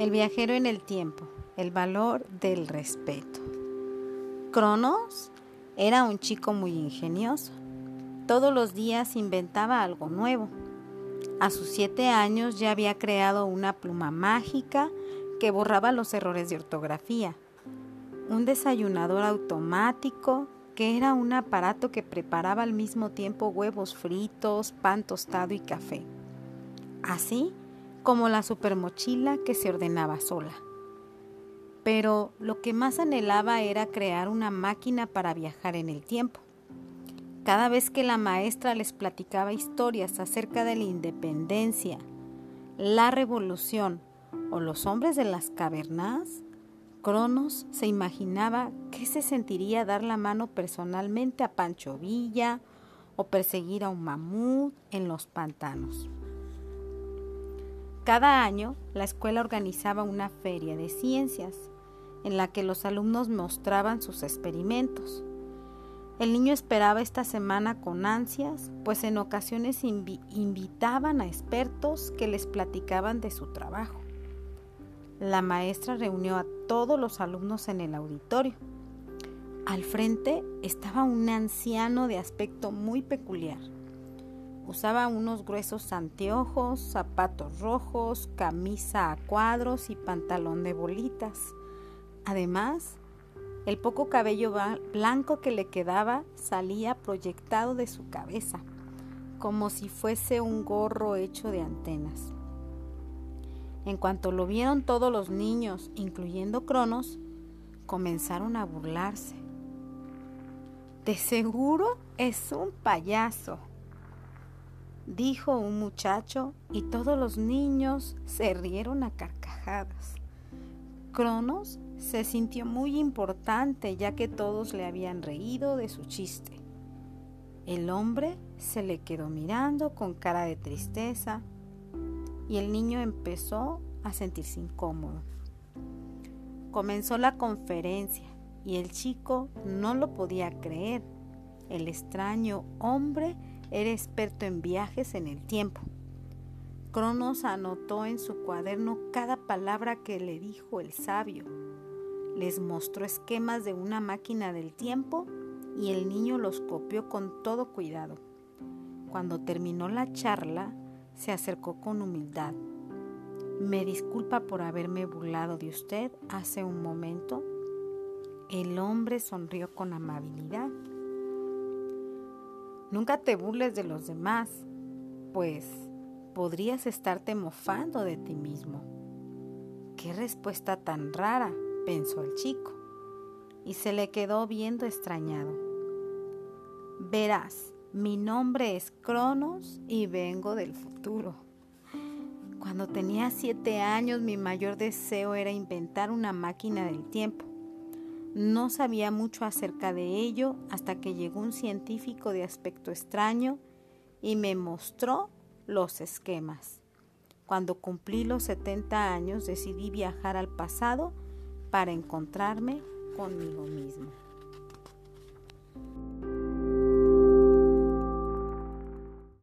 El viajero en el tiempo, el valor del respeto. Cronos era un chico muy ingenioso. Todos los días inventaba algo nuevo. A sus siete años ya había creado una pluma mágica que borraba los errores de ortografía, un desayunador automático que era un aparato que preparaba al mismo tiempo huevos fritos, pan tostado y café. Así como la supermochila que se ordenaba sola. Pero lo que más anhelaba era crear una máquina para viajar en el tiempo. Cada vez que la maestra les platicaba historias acerca de la independencia, la revolución o los hombres de las cavernas, Cronos se imaginaba qué se sentiría dar la mano personalmente a Pancho Villa o perseguir a un mamut en los pantanos. Cada año, la escuela organizaba una feria de ciencias en la que los alumnos mostraban sus experimentos. El niño esperaba esta semana con ansias, pues en ocasiones invitaban a expertos que les platicaban de su trabajo. La maestra reunió a todos los alumnos en el auditorio. Al frente estaba un anciano de aspecto muy peculiar Usaba unos gruesos anteojos, zapatos rojos, camisa a cuadros y pantalón de bolitas. Además, el poco cabello blanco que le quedaba salía proyectado de su cabeza, como si fuese un gorro hecho de antenas. En cuanto lo vieron todos los niños, incluyendo Cronos, comenzaron a burlarse. De seguro es un payaso, dijo un muchacho y todos los niños se rieron a carcajadas. Cronos se sintió muy importante ya que todos le habían reído de su chiste. El hombre se le quedó mirando con cara de tristeza y el niño empezó a sentirse incómodo. Comenzó la conferencia y el chico no lo podía creer. El extraño hombre era experto en viajes en el tiempo. Cronos anotó en su cuaderno cada palabra que le dijo el sabio. Les mostró esquemas de una máquina del tiempo y el niño los copió con todo cuidado. Cuando terminó la charla, se acercó con humildad. Me disculpa por haberme burlado de usted hace un momento. El hombre sonrió con amabilidad. Nunca te burles de los demás, pues podrías estarte mofando de ti mismo. Qué respuesta tan rara, pensó el chico, y se le quedó viendo extrañado. Verás, mi nombre es Cronos y vengo del futuro. Cuando tenía siete años mi mayor deseo era inventar una máquina del tiempo no sabía mucho acerca de ello hasta que llegó un científico de aspecto extraño y me mostró los esquemas. Cuando cumplí los 70 años decidí viajar al pasado para encontrarme conmigo mismo.